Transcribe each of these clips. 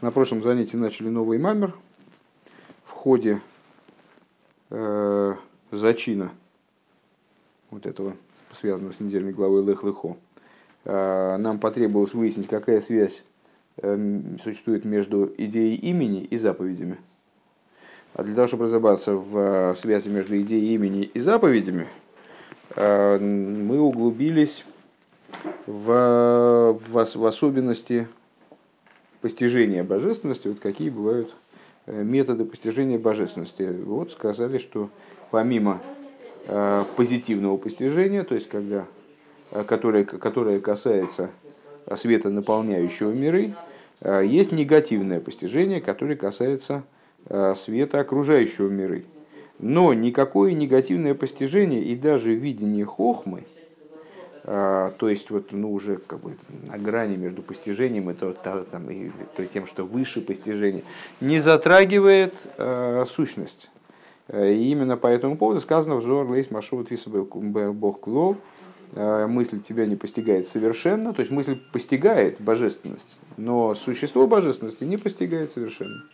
На прошлом занятии начали новый мамер. В ходе э, зачина вот этого, связанного с недельной главой Лех Лехо, э, нам потребовалось выяснить, какая связь э, существует между идеей имени и заповедями. А для того, чтобы разобраться в э, связи между идеей имени и заповедями, э, мы углубились в, в, в особенности постижения божественности, вот какие бывают э, методы постижения божественности. Вот сказали, что помимо э, позитивного постижения, то есть когда, э, которое, которое касается света, наполняющего миры, есть негативное постижение, которое касается света, окружающего миры. Но никакое негативное постижение и даже видение хохмы – то есть вот, ну, уже как бы на грани между постижением и, то, там, и тем, что выше постижения, не затрагивает э, сущность. И именно по этому поводу сказано взор лейс машова твиса бог клол, мысль тебя не постигает совершенно, то есть мысль постигает божественность, но существо божественности не постигает совершенно.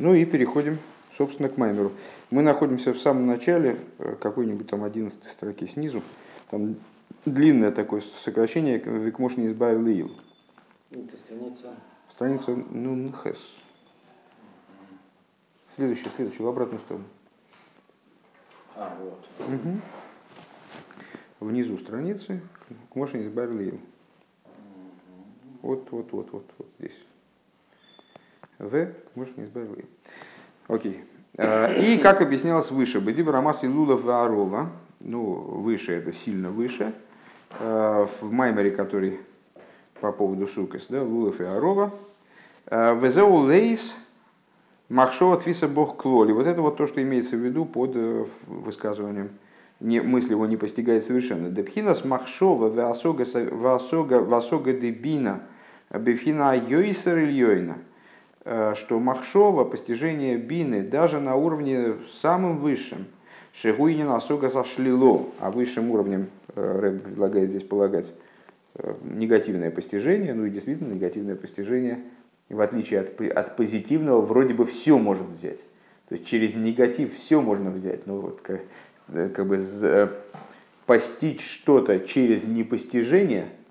Ну и переходим собственно, к Маймеру. Мы находимся в самом начале, э, какой-нибудь там 11 строки снизу. Там длинное такое сокращение, Викмошни избавил Ил. Это страница... Страница Нунхес. Следующая, следующая, в обратную сторону. А, вот. Угу. Внизу страницы, Кмошни избавил Ил. Вот, вот, вот, вот, вот здесь. В, Кмошни избавил Ил. Окей. Э, и, как объяснялось выше, Бедиб Рамас и Лулов Ваарова, ну, выше, это сильно выше, э, в Маймере, который по поводу Сукас, да, Лулов и Арова, э, Везеу Лейс Махшова Твиса Бог Клоли. Вот это вот то, что имеется в виду под высказыванием не, мысль его не постигает совершенно. Депхинас Махшова Васога Дебина Бефхина Йойсер Ильёйна. Э, что Махшова, постижение бины, даже на уровне самым высшим, Шигуинин Асуга зашлило, а высшим уровнем э, Рэб предлагает здесь полагать э, негативное постижение, ну и действительно негативное постижение, в отличие от, от позитивного, вроде бы все можно взять. То есть через негатив все можно взять. Ну вот как, как бы постичь что-то через непостижение –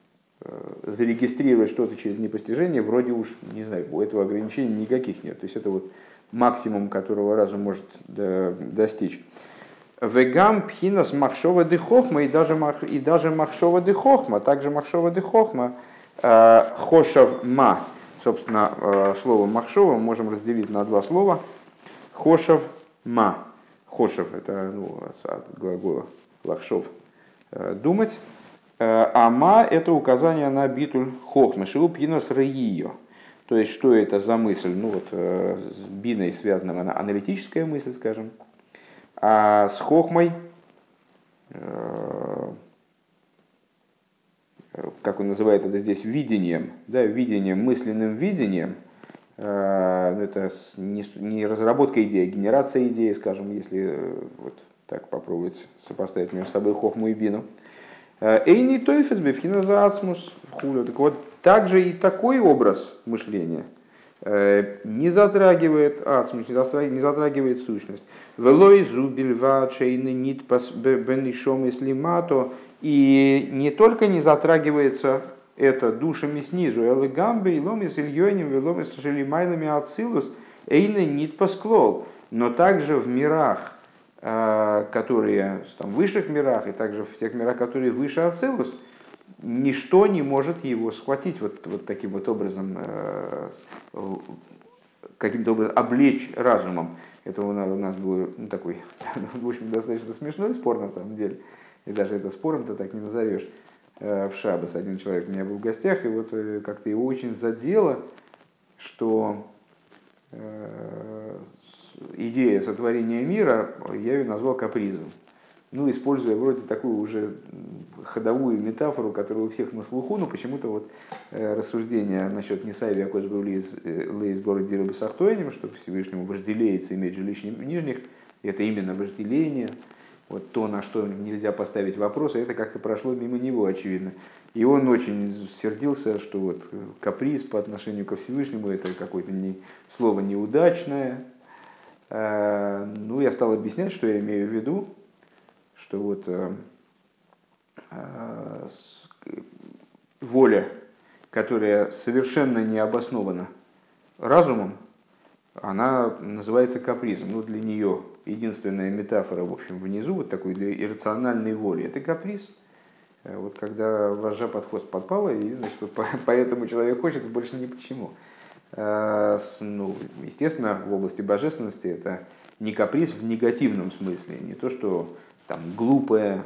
зарегистрировать что-то через непостижение, вроде уж, не знаю, у этого ограничений никаких нет. То есть это вот максимум, которого разум может достичь. Вегам пхинас махшова де хохма и даже, мах, и даже махшова де хохма, также махшова де хохма, э, хошав ма. Собственно, э, слово махшова можем разделить на два слова. Хошав ма. Хошев это ну, от глагола лахшов. Думать. Э, ама – это указание на битуль хохмы, шилуп енос рейио. То есть, что это за мысль? Ну, вот э, с биной связана она аналитическая мысль, скажем. А с хохмой, э, как он называет это здесь, видением, да, видением, мысленным видением, ну, это не разработка идеи, а генерация идеи, скажем, если вот так попробовать сопоставить между собой хохму и бину – Эйни тойфес бифхина заацмус хулю. Так вот, также и такой образ мышления э, не затрагивает ацмус, не затрагивает, не затрагивает сущность. Велой зубильва чейны нит бенишом и слимато. И не только не затрагивается это душами снизу, элегамбе, иломис ильёним, веломис шелимайлами ацилус, эйны нит посклол, но также в мирах, Э, которые там, в высших мирах и также в тех мирах, которые выше Ацилус, ничто не может его схватить вот, вот таким вот образом, э, каким-то образом облечь разумом. Это у нас был ну, такой, в общем, достаточно смешной спор на самом деле. И даже это спором-то так не назовешь. Э, в Шабас один человек у меня был в гостях, и вот как-то его очень задело, что идея сотворения мира, я ее назвал капризом. Ну, используя вроде такую уже ходовую метафору, которая у всех на слуху, но почему-то вот э, рассуждение насчет Несайви Акосбру Лейс э, Бород Дирабы Сахтоинем, что Всевышнему вожделеется иметь жилищ нижних, это именно вожделение, вот то, на что нельзя поставить вопросы, это как-то прошло мимо него, очевидно. И он очень сердился, что вот каприз по отношению ко Всевышнему это какое-то не, слово неудачное. Э, ну, я стал объяснять, что я имею в виду, что вот э, э, воля, которая совершенно не обоснована разумом, она называется капризом. Ну, для нее единственная метафора, в общем, внизу, вот такой для иррациональной воли, это каприз. Вот когда вожжа под хвост подпала, и, значит, поэтому человек хочет, больше ни почему. Э, ну, естественно, в области божественности это не каприз в негативном смысле, не то, что там глупое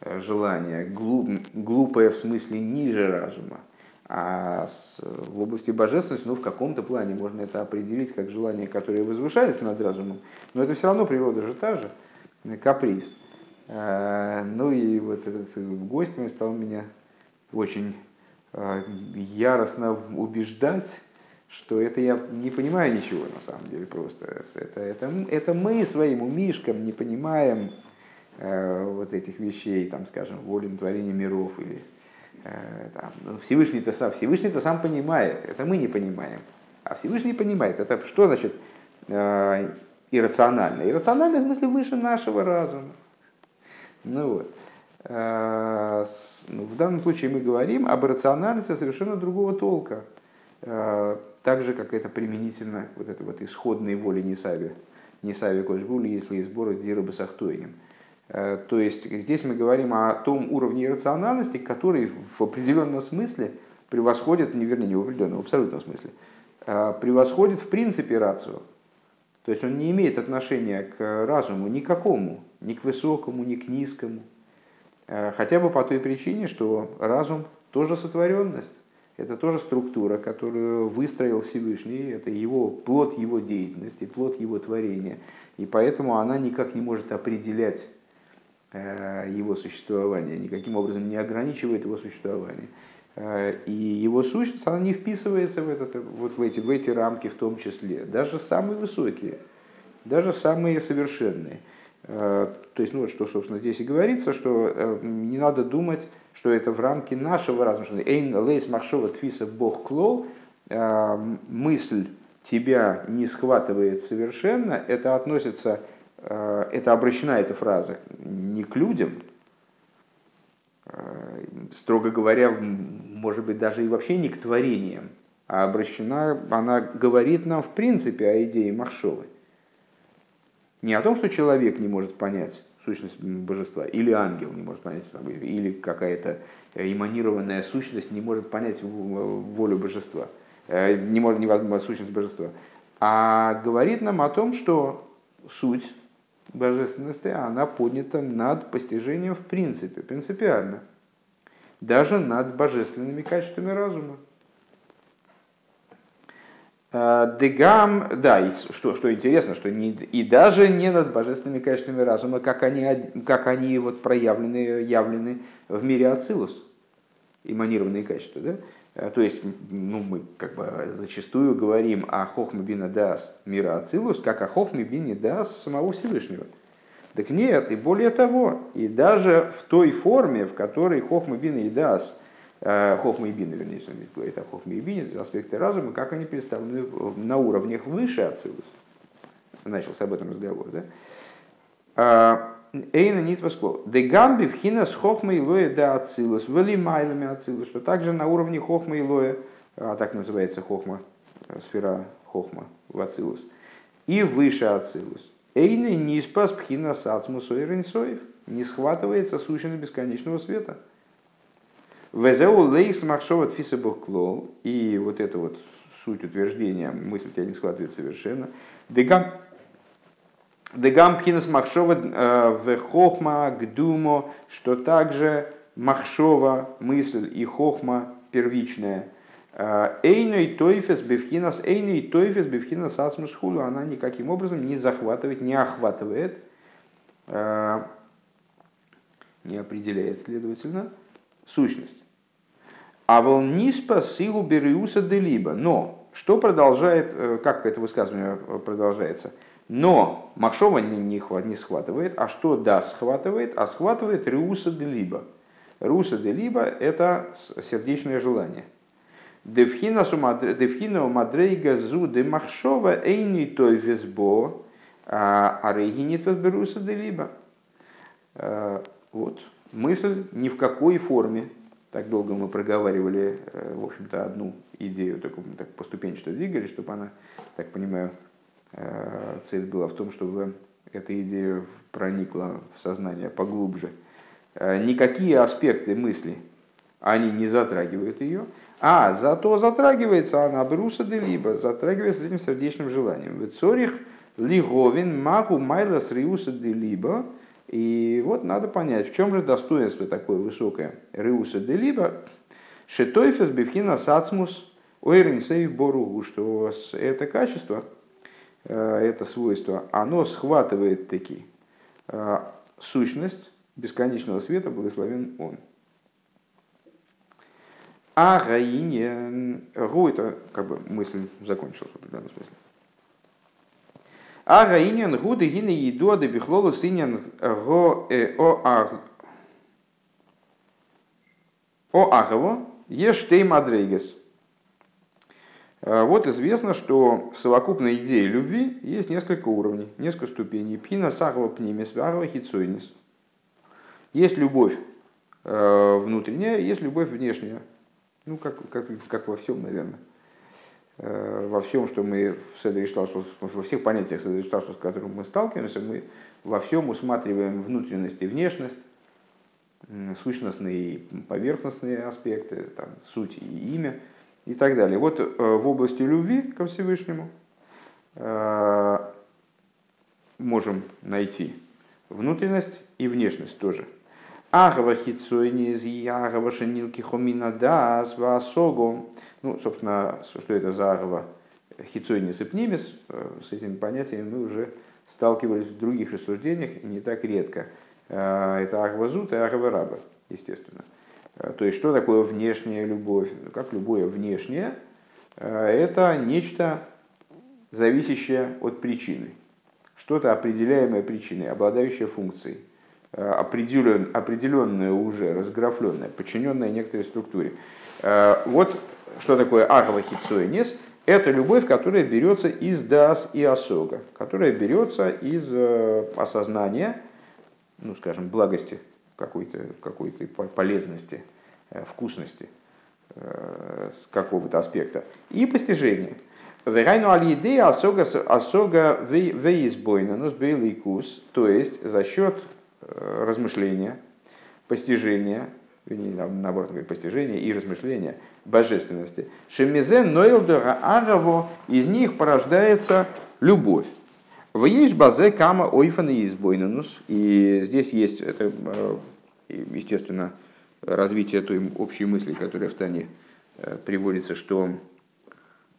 э, желание, глуп, глупое в смысле ниже разума, а в области божественности, ну, в каком-то плане можно это определить как желание, которое возвышается над разумом, но это все равно природа же та же, каприз. Э, ну и вот этот гость мой стал меня очень э, яростно убеждать, что это я не понимаю ничего на самом деле просто. Это, это, это мы своим умишкам не понимаем э, вот этих вещей, там, скажем, волен творения миров или Э, там, ну, Всевышний-то сам, Всевышний-то сам понимает, это мы не понимаем. А Всевышний понимает, это что значит э, иррационально? Иррационально в смысле выше нашего разума. Ну вот. Э, ну, в данном случае мы говорим об иррациональности совершенно другого толка. Э, так же, как это применительно вот этой вот исходной воли Несави. Несави Кошбули, если из сбора Дира Басахтойним. Э, то есть здесь мы говорим о том уровне иррациональности, который в определенном смысле превосходит, не вернее, не в определенном, в абсолютном смысле, э, превосходит в принципе рацию. То есть он не имеет отношения к разуму никакому, ни к высокому, ни к низкому. Э, хотя бы по той причине, что разум тоже сотворенность. Это тоже структура, которую выстроил Всевышний, это его, плод его деятельности, плод его творения. И поэтому она никак не может определять Э, его существование, никаким образом не ограничивает его существование. Э, и его сущность, она не вписывается в, этот, вот в, эти, в эти рамки в том числе. Даже самые высокие, даже самые совершенные. Э, то есть, ну вот что, собственно, здесь и говорится, что не надо думать, что это в рамки нашего разума. Эйн лейс махшова твиса бог клол, мысль тебя не схватывает совершенно, это относится Э, это обращена эта фраза не к людям, э, строго говоря, может быть, даже и вообще не к творениям, а обращена, она говорит нам в принципе о идее Махшовой. Не о том, что человек не может понять сущность божества, или ангел не может понять, или какая-то эманированная сущность не может понять волю божества, э, не может не сущность божества, а говорит нам о том, что суть божественности, она поднята над постижением в принципе, принципиально. Даже над божественными качествами разума. А, Дегам, да, и что, что интересно, что не, и даже не над божественными качествами разума, как они, как они вот проявлены, явлены в мире Ацилус, эманированные качества. Да? А, то есть ну, мы как бы зачастую говорим о Хохме Бина Дас мира Ацилус, как о Хохме Бине Дас самого Всевышнего. Так нет, и более того, и даже в той форме, в которой Хохма Бина и Дас, э, Хохма и Бина, вернее, он здесь говорит о Хохме и Бине, аспекты разума, как они представлены на уровнях выше Ацилус. Начался об этом разговор, да? А, Эйна Нитваскло. Дегамби в хина с хохма и лоя да ацилус, вели майлами ацилус, что также на уровне хохма и лоя, а так называется хохма, э, сфера хохма в ацилус, и выше ацилус. Эйна не спас пхина сацмус ойренсоев, не схватывается сущность бесконечного света. Везеу лейс махшова тфиса клол, и вот это вот суть утверждения, мысль тебя не схватывает совершенно. Дегам Дегам пхинас махшова э, в хохма гдумо, что также махшова, мысль и хохма первичная. Э, эйной тойфес бифхинас, эйной тойфес бифхинас ацмусхулу, она никаким образом не захватывает, не охватывает, э, не определяет, следовательно, сущность. А волниспа силу бериуса делиба. Но что продолжает, как это высказывание продолжается? Но Махшова не, не, схватывает, а что да схватывает, а схватывает Риуса Делиба. Руса де либо – это сердечное желание. Девхина мадрейга зу де махшова эйни той везбо, а рейгини тот беруса де либо. Вот. Мысль ни в какой форме, так долго мы проговаривали, э, в общем-то, одну идею, мы так поступенчато двигались, чтобы она, так понимаю, э, цель была в том, чтобы эта идея проникла в сознание поглубже. Э, никакие аспекты мысли, они не затрагивают ее, а зато затрагивается она бруса де либо, затрагивается этим сердечным желанием. Цорих лиговин магу майлас риуса де либо. И вот надо понять, в чем же достоинство такое высокое риуса де либо. Шетойфес бифхина сацмус ойренсей боругу, что это качество, э, это свойство, оно схватывает такие э, сущность бесконечного света, благословен он. А Гаине, Гу, это как бы мысль закончилась в определенном смысле. А Гаинен Гу Дегина Еду Адебихлолу Синьян Го э, О Аг О Агово Ештей Мадрейгес. А вот известно, что в совокупной идее любви есть несколько уровней, несколько ступеней. Пхина сагова пнимес вагова хицойнис. Есть любовь э, внутренняя, есть любовь внешняя. Ну, как, как, как во всем, наверное. Э, во всем, что мы в Седришталшус, во всех понятиях Седришталшус, с которыми мы сталкиваемся, мы во всем усматриваем внутренность и внешность, сущностные и поверхностные аспекты, там, суть и имя и так далее. Вот э, в области любви ко Всевышнему э, можем найти внутренность и внешность тоже. Агава хитсойни из Ягава шенилки хомина дас васого. Ну, собственно, что это за агава хитсойни сыпнимис, э, с этими понятиями мы уже сталкивались в других рассуждениях не так редко. Э, это агава зут и агава раба, естественно. Э, то есть, что такое внешняя любовь? Ну, как любое внешнее, это нечто, зависящее от причины. Что-то определяемое причиной, обладающее функцией. Э, определен, определенное уже, разграфленное, подчиненное некоторой структуре. Э, вот что такое агава хитсуэнес. Это любовь, которая берется из дас и осога, которая берется из э, осознания, ну, скажем, благости, какой-то какой полезности, вкусности какого-то аспекта и постижения. Верайну алиде осога осога веизбойна, но с то есть за счет размышления, постижения, наоборот, постижения и размышления божественности. Шемизе нойлдора агаво, из них порождается любовь. В есть базе кама ойфан и избойнанус. И здесь есть, это, э, естественно, развитие той общей мысли, которая в Тане э, приводится, что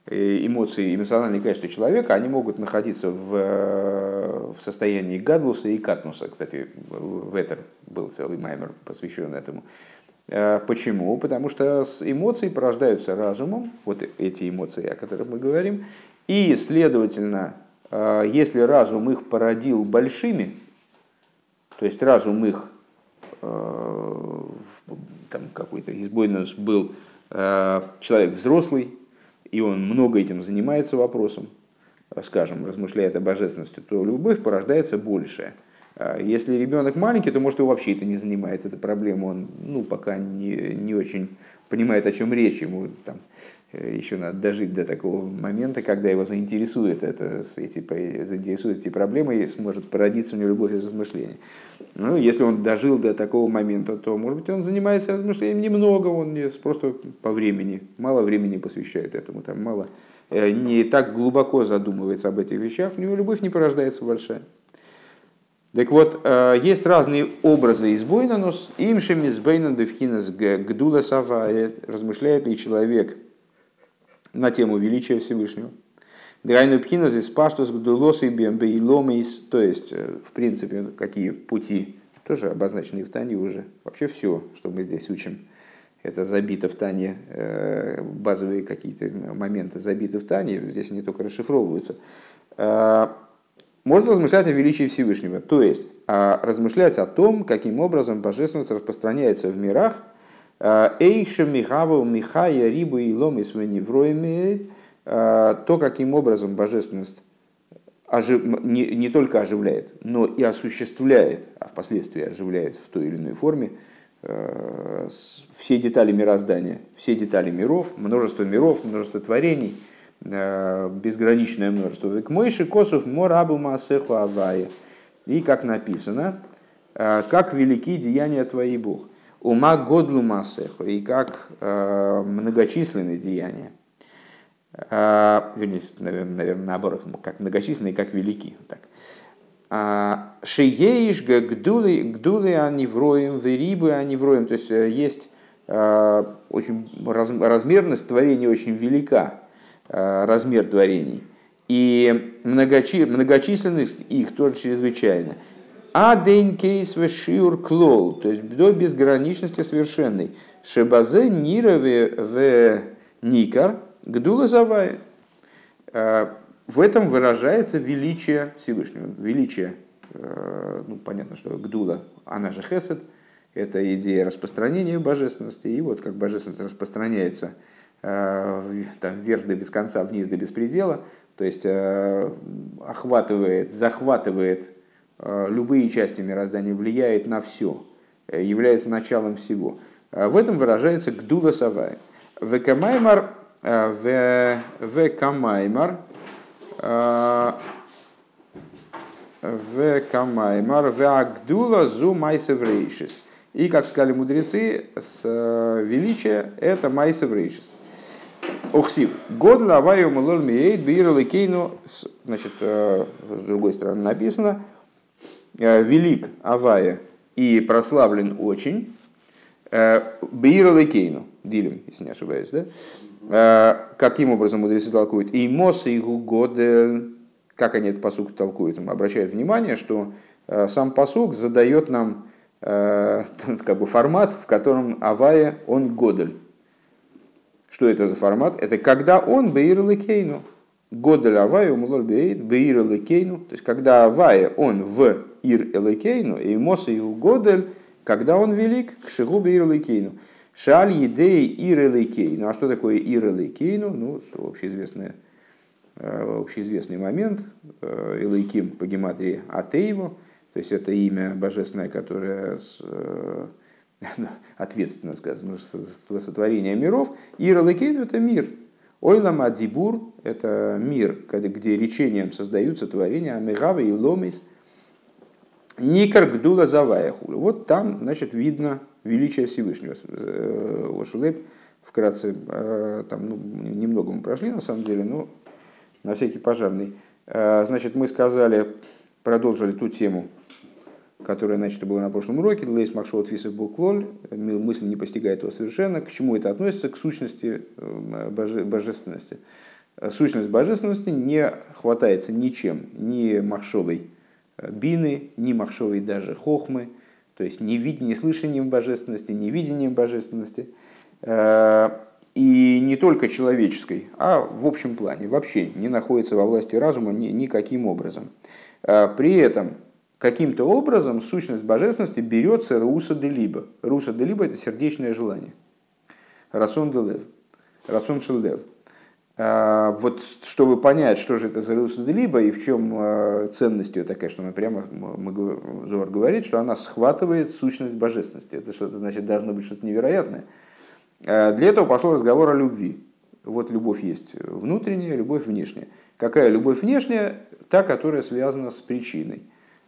эмоции, эмоциональные качества человека, они могут находиться в, в состоянии гадлуса и катнуса. Кстати, в этом был целый маймер, посвящен этому. А, почему? Потому что эмоции порождаются разумом, вот эти эмоции, о которых мы говорим, и, следовательно, если разум их породил большими, то есть разум их там какой-то избойный был человек взрослый, и он много этим занимается вопросом, скажем, размышляет о божественности, то любовь порождается большая. А если ребенок маленький, то может его вообще это не занимает, эта проблема, он ну, пока не, не очень понимает, о чем речь, ему там, э, еще надо дожить до такого момента, когда его заинтересует это, эти, заинтересует эти проблемы и сможет породиться у него любовь из размышлений. Ну, если он дожил до такого момента, то, может быть, он занимается размышлением немного, он просто по времени, мало времени посвящает этому, там мало, э, не так глубоко задумывается об этих вещах, у него любовь не порождается большая. Так вот, э, есть разные образы из Бойнанус, имшем из Бейнан Девхинас Гдула Савает, размышляет ли человек на тему величия Всевышнего. Драйну Пхинас из Паштус Гдулос и Бембейломейс, то есть, э, в принципе, какие пути, тоже обозначены в Тане уже. Вообще все, что мы здесь учим, это забито в Тане, э, базовые какие-то моменты забиты в Тане, здесь они только расшифровываются можно размышлять о величии Всевышнего, то есть а, размышлять о том, каким образом божественность распространяется в мирах. Эйша Михаву Михая Рибу и Ломис Веневроемеет, а, то, каким образом божественность ожив... не, не только оживляет, но и осуществляет, а впоследствии оживляет в той или иной форме все детали мироздания, все детали миров, множество миров, множество творений – Э, безграничное множество. Век мойши косов морабу маасеху авая. И как написано, э, как велики деяния твои, Бог. Ума годлу маасеху. И как э, многочисленные деяния. Вернее, наверное, наоборот, как многочисленные, как велики. Так. Шиеиш гдулы, гдулы аневроем, верибы аневроем. То есть есть очень размерность творения очень велика Э, размер творений. И многочи, многочисленность их тоже чрезвычайно. А день кейс вешиур клол, то есть до безграничности совершенной. Шебазе нирове в никар гдула завая. Э, в этом выражается величие Всевышнего. Величие, э, ну понятно, что гдула, она же хесед, это идея распространения божественности. И вот как божественность распространяется – Э, там, вверх до без конца, вниз до беспредела, то есть э, охватывает, захватывает любые части мироздания, влияет на все, является началом всего. В этом выражается гдула савай. Векамаймар, векамаймар, векамаймар, веагдула зу майсеврейшис. И, как сказали мудрецы, с величия это майсеврейшис. Охсив. Год лаваю мулол миейт кейну. Значит, э, с другой стороны написано. «Э, велик Авая и прославлен очень. Э, бирал кейну. Дилем, если не ошибаюсь, да? Каким образом мудрецы толкуют? И мос и год, как они этот посук толкуют, обращают внимание, что сам посук задает нам как бы формат, в котором Авая, он годель. Что это за формат? Это когда он бейр лекейну. Годель авая умулор бейт бейр лекейну. То есть когда авая он в ир элекейну, моса и годель, когда он велик, к шигу бейр лекейну. Шаль едей ир элекейну. А что такое ир элекейну? Ну, общеизвестный, э, общеизвестный момент. Э, Элейким по гематрии Атееву. То есть это имя божественное, которое с, э, Ну, ответственно сказано, за сотворение миров. И Ралакейну – это мир. Ойлама Дибур – это мир, где речением создаются творения Амигава и Ломис. Никар Гдула Заваяхулю. Вот там, значит, видно величие Всевышнего. Э, Ошулеп вкратце, э, там, ну, немного мы прошли на самом деле, но на всякий пожарный. Э, значит, мы сказали, продолжили ту тему, которое начато было на прошлом уроке, Лейс Макшот Фисов Буклоль, мысль не постигает его совершенно. К чему это относится? К сущности боже, божественности. Сущность божественности не хватается ничем, ни махшовой бины, ни махшовой даже хохмы, то есть ни, вид, ни слышанием божественности, ни видением божественности. Э, и не только человеческой, а в общем плане вообще не находится во власти разума ни, никаким образом. При этом каким-то образом сущность божественности берется руса де либо. Руса де либо это сердечное желание. Рацион де лев. Рацион шелдев. А, вот чтобы понять, что же это за либо и в чем а, ценность ее такая, что мы прямо, мы, Зор говорит, что она схватывает сущность божественности. Это что-то значит должно быть что-то невероятное. А, для этого пошел разговор о любви. Вот любовь есть внутренняя, любовь внешняя. Какая любовь внешняя? Та, которая связана с причиной.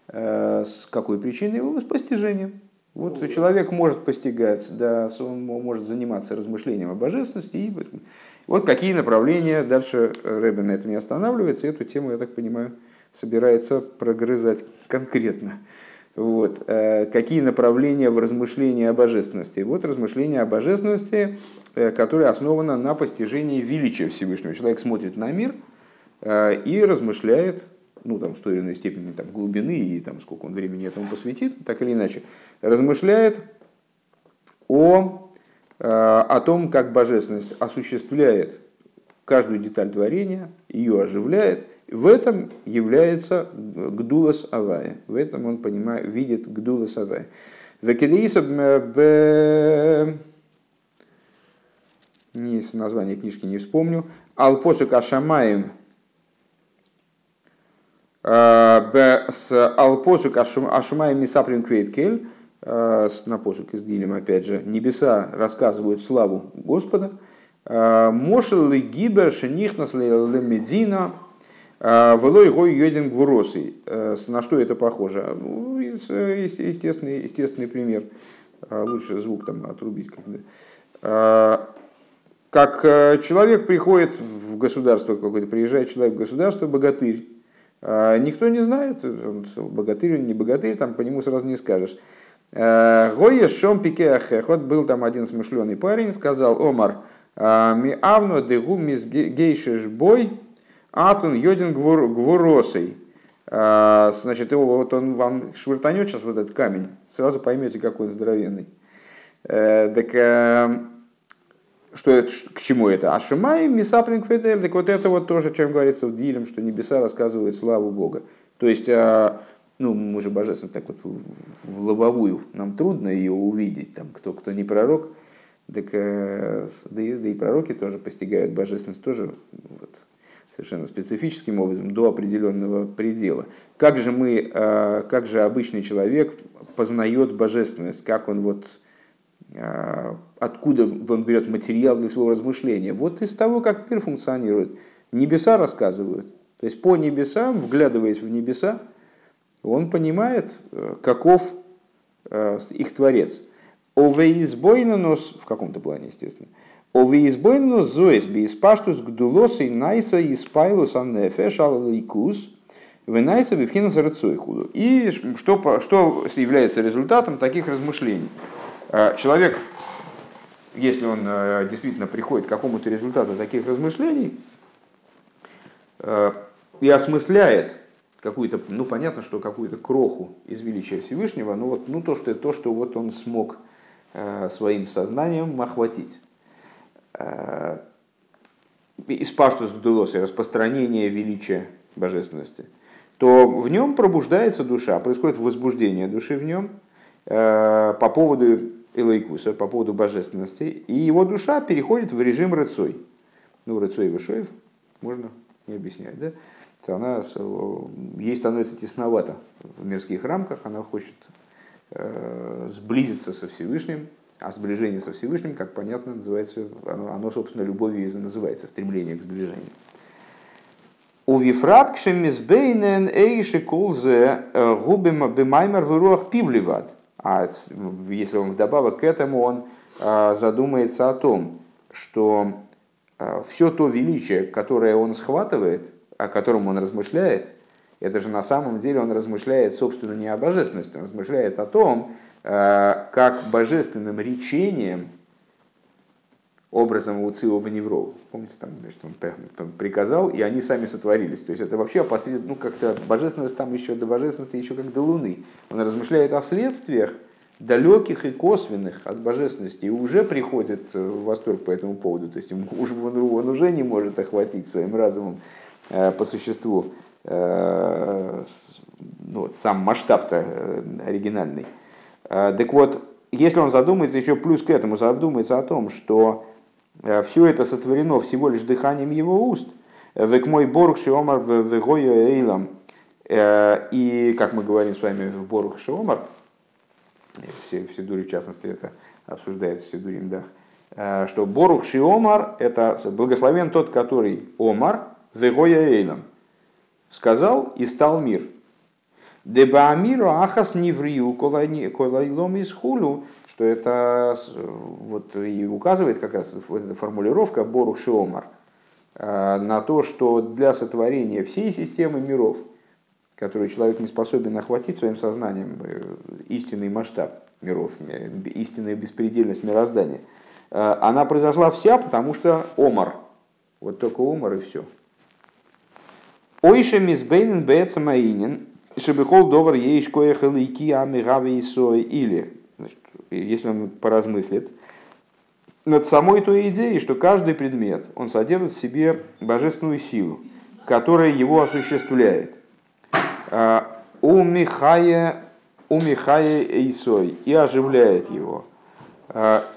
С какой причиной? С постижением. Вот человек может постигать, да, он может заниматься размышлением о божественности. И вот какие направления, дальше Рэббин на этом не останавливается, эту тему, я так понимаю, собирается прогрызать конкретно. Вот. Э, какие направления в размышлении о божественности? Вот размышление о божественности, э, которое основано на постижении величия Всевышнего. Человек смотрит на мир и размышляет ну, там, с той или иной степени там, глубины и там, сколько он времени этому посвятит, так или иначе, размышляет о, э, о том, как божественность осуществляет каждую деталь творения, ее оживляет В этом является Гдулас Авая. В этом он понимает, видит Гдулас Авая. Не, название книжки не вспомню. Алпосук Ашамаем э, с Алпосук Ашумаем Мисаприм Квейткель э, на посук из Дилем, опять же, небеса рассказывают славу Господа. Э, Мошел ли гибер шенихнас лемедина Велой гой йодин гвуросый. На что это похоже? Ну, естественный, естественный пример. Лучше звук там отрубить. Когда. Как человек приходит в государство какое-то, приезжает человек в государство, богатырь. Никто не знает, богатырь или не богатырь, там по нему сразу не скажешь. Гоя шом Вот был там один смышленый парень, сказал, Омар, ми авно дегу мис гейшиш бой, Атун йодин гвуросой. А, значит, его, вот он вам швыртанет сейчас вот этот камень, сразу поймете, какой он здоровенный. Э, так э, что это, к чему это? А Шимай, Мисаплинг Федель, так вот это вот тоже, чем говорится в Дилем, что небеса рассказывают славу Бога. То есть, ну, мы же божественно так вот в лобовую, нам трудно ее увидеть, там, кто, кто не пророк, так, э, да, и, да и пророки тоже постигают божественность, тоже вот, совершенно специфическим образом, до определенного предела. Как же мы, а, как же обычный человек познает божественность, как он вот, а, откуда он берет материал для своего размышления? Вот из того, как мир функционирует. Небеса рассказывают. То есть по небесам, вглядываясь в небеса, он понимает, э, каков э, их творец. Овеизбойнонос, в каком-то плане, естественно, Овеизбойну зоис бейспаштус гдулосой найса испайлус аннефеш аллайкус венайса бифхинас худу. И что, что является результатом таких размышлений? А, человек, если он действительно приходит к какому-то результату таких размышлений и осмысляет какую-то, ну понятно, что какую-то кроху из величия Всевышнего, ну вот, ну то, что, то, что вот он смог своим сознанием охватить Э, испаштус гдулосы, распространение величия божественности, то в нем пробуждается душа, происходит возбуждение души в нем э, по поводу Элайкуса, по поводу божественности, и его душа переходит в режим рыцой. Ну, рыцой и вышоев можно не объяснять, да? Она, ей становится тесновато в мирских рамках, она хочет э, сблизиться со Всевышним, а сближение со Всевышним, как понятно, называется, оно, оно собственно, любовью и называется, стремление к сближению. У Вифрат кшемизбейнен эйши кулзе э, губим бимаймер в руах пивливат. А если он вдобавок к этому, он э, задумается о том, что э, все то величие, которое он схватывает, о котором он размышляет, это же на самом деле он размышляет, собственно, не о божественности, он размышляет о том, Э, как божественным речением образом у Циова Неврова. Помните, там, значит, он приказал, и они сами сотворились. То есть это вообще послед... ну, как-то божественность там еще до божественности, еще как до Луны. Он размышляет о следствиях, далеких и косвенных от божественности, и уже приходит в восторг по этому поводу. То есть он, он уже не может охватить своим разумом э, по существу э, ну, сам масштаб-то оригинальный. Э, так вот, если он задумается, еще плюс к этому задумается о том, что э, все это сотворено всего лишь дыханием его уст, век мой борг шиомар вегою эйлам, э, и, как мы говорим с вами в борг шиомар, все, все дури в частности это обсуждается в Седурим Дах, что Борух Шиомар – это благословен тот, который Омар, Вегоя Эйлам, сказал и стал мир – Дебаамиру ахас неврию колайлом из хулю, что это вот и указывает как раз эта формулировка Борух Шиомар э, на то, что для сотворения всей системы миров, которую человек не способен охватить своим сознанием, э, истинный масштаб миров, э, истинная беспредельность мироздания, она произошла вся, потому что Омар. Вот только Омар и все. Ойша мисбейнен бецамаинин Шебехол довар ейш коехал ики амигави сой или, если он поразмыслит, над самой той идеей, что каждый предмет, он содержит в себе божественную силу. которое его осуществляет. У Михая, у Михая Эйсой и оживляет его.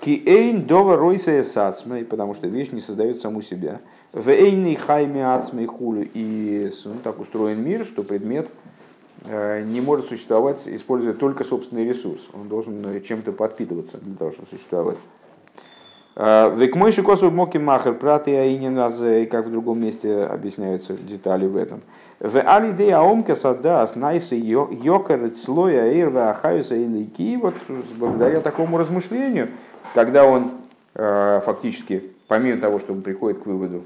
Киэйн дова ройса сацмей, потому что вещь не создает саму себя. В эйный хайме ацмей хулю. И ну, так устроен мир, что предмет э, не может существовать, используя только собственный ресурс. Он должен э, чем-то подпитываться для того, чтобы существовать. Э, Век мой шикосу моки махер праты аинин и как в другом месте объясняются детали в этом. В алидея аомка садас найсы йокер слоя эйрва ахаюса и вот благодаря такому размышлению, когда он фактически, помимо того, что он приходит к выводу,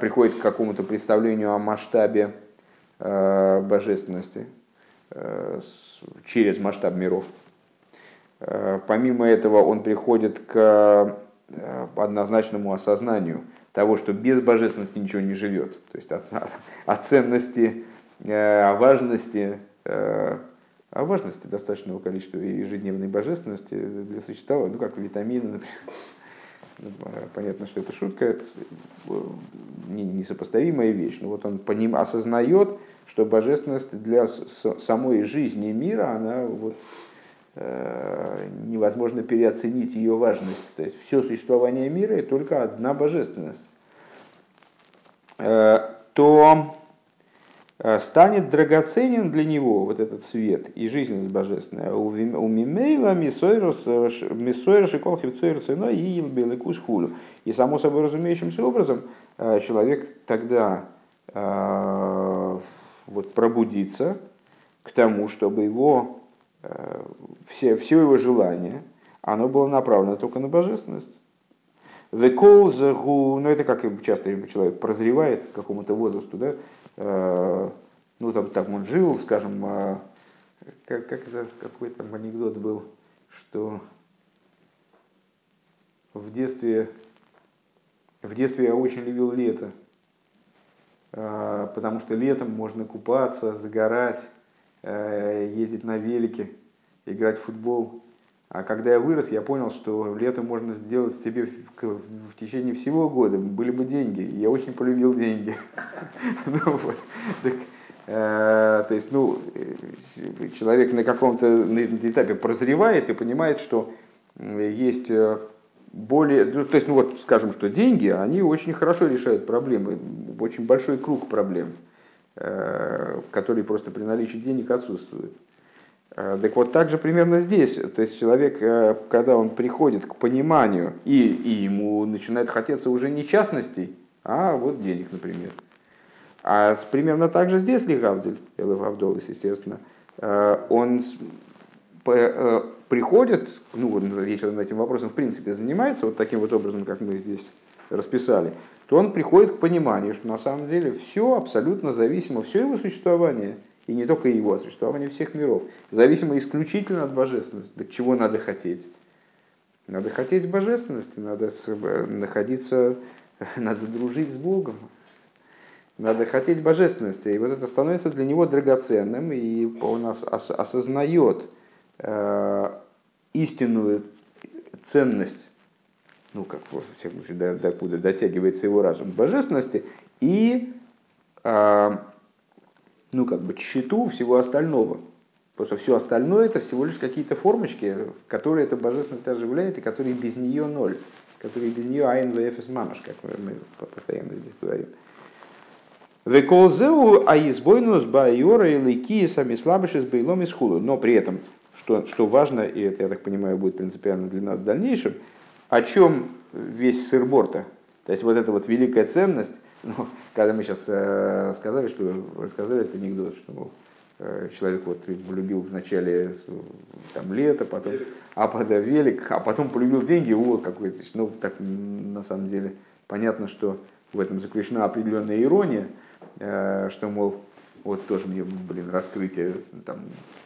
приходит к какому-то представлению о масштабе божественности через масштаб миров, помимо этого он приходит к однозначному осознанию того, что без божественности ничего не живет. То есть о, о ценности, э, о важности, э, о важности достаточного количества ежедневной божественности для существования, ну как витамины, например. Ну, понятно, что это шутка, это несопоставимая вещь. Но вот он поним, осознает, что божественность для самой жизни мира, она вот Э, невозможно переоценить ее важность. То есть все существование мира и только одна божественность. Э, то э, станет драгоценен для него вот этот свет и жизненность божественная. У Мимейла Мисойра Шикол Хивцойрцено и Илбелыкус Хулю. И само собой разумеющимся образом человек тогда вот пробудится к тому, чтобы его все, все его желание, оно было направлено только на божественность. The calls, ну это как часто человек прозревает к какому-то возрасту, да, э, ну там, там он жил, скажем, э, как, как это, какой там анекдот был, что в детстве, в детстве я очень любил лето, э, потому что летом можно купаться, загорать, ездить на велике играть в футбол. А когда я вырос, я понял, что лето можно сделать себе в, в течение всего года. Были бы деньги. Я очень полюбил деньги. ну, э, то есть, ну, э, человек на каком-то этапе прозревает и понимает, что есть э, более, ну, то есть, ну вот, скажем, что деньги, они очень хорошо решают проблемы, очень большой круг проблем, которые просто при наличии денег отсутствуют. Э, так вот, так же примерно здесь. То есть человек, э, когда он приходит к пониманию, и, и ему начинает хотеться уже не частностей, а вот денег, например. А примерно так же здесь Лигавдель, Элев Авдолис, естественно, э, он приходит, ну вот если он этим вопросом в принципе занимается, вот таким вот образом, как мы здесь расписали, то он приходит к пониманию, что на самом деле все абсолютно зависимо, все его существование – и не только его, а существование всех миров, зависимо исключительно от божественности. Так чего надо хотеть? Надо хотеть божественности, надо находиться, надо дружить с Богом, надо хотеть божественности. И вот это становится для него драгоценным, и он нас осознает э, истинную ценность, ну, как во всяком случае, до, докуда дотягивается его разум божественности, и э, ну, как бы, счету всего остального. Потому что все остальное это всего лишь какие-то формочки, которые это божественность оживляет, и которые без нее ноль, которые без нее айн вфс мамаш, как мы постоянно здесь говорим. Веколзеу аизбойнус байора и лейки сами слабыши с бейлом и схулу. Но при этом, что, что важно, и это, я так понимаю, будет принципиально для нас в дальнейшем, о чем весь сырборта. То есть вот эта вот великая ценность, ну, когда мы сейчас э, сказали, что рассказали этот анекдот, что мол, э, человек вот полюбил вначале там лето, потом, а потом велик, а потом полюбил деньги, вот какой-то, ну так на самом деле понятно, что в этом заключена определенная ирония, э, что мол вот тоже мне, блин, раскрытие, там,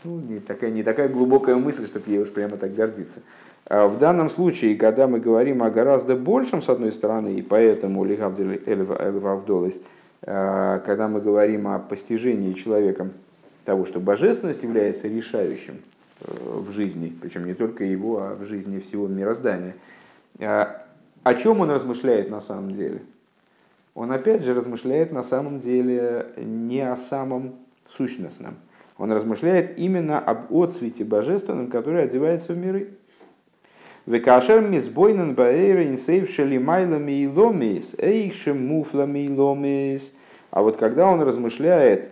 ну, не такая, не такая глубокая мысль, чтобы ей уж прямо так гордиться. А в данном случае, когда мы говорим о гораздо большем, с одной стороны, и поэтому Лигавдолость, а, когда мы говорим о постижении человеком того, что божественность является решающим э, в жизни, причем не только его, а в жизни всего мироздания, а, о чем он размышляет на самом деле? он опять же размышляет на самом деле не о самом сущностном. Он размышляет именно об отцвете божественном, который одевается в миры. Векашер мисбойнен баэйра инсейв шелимайлами и ломис, эйхшем муфлами и ломис. А вот когда он размышляет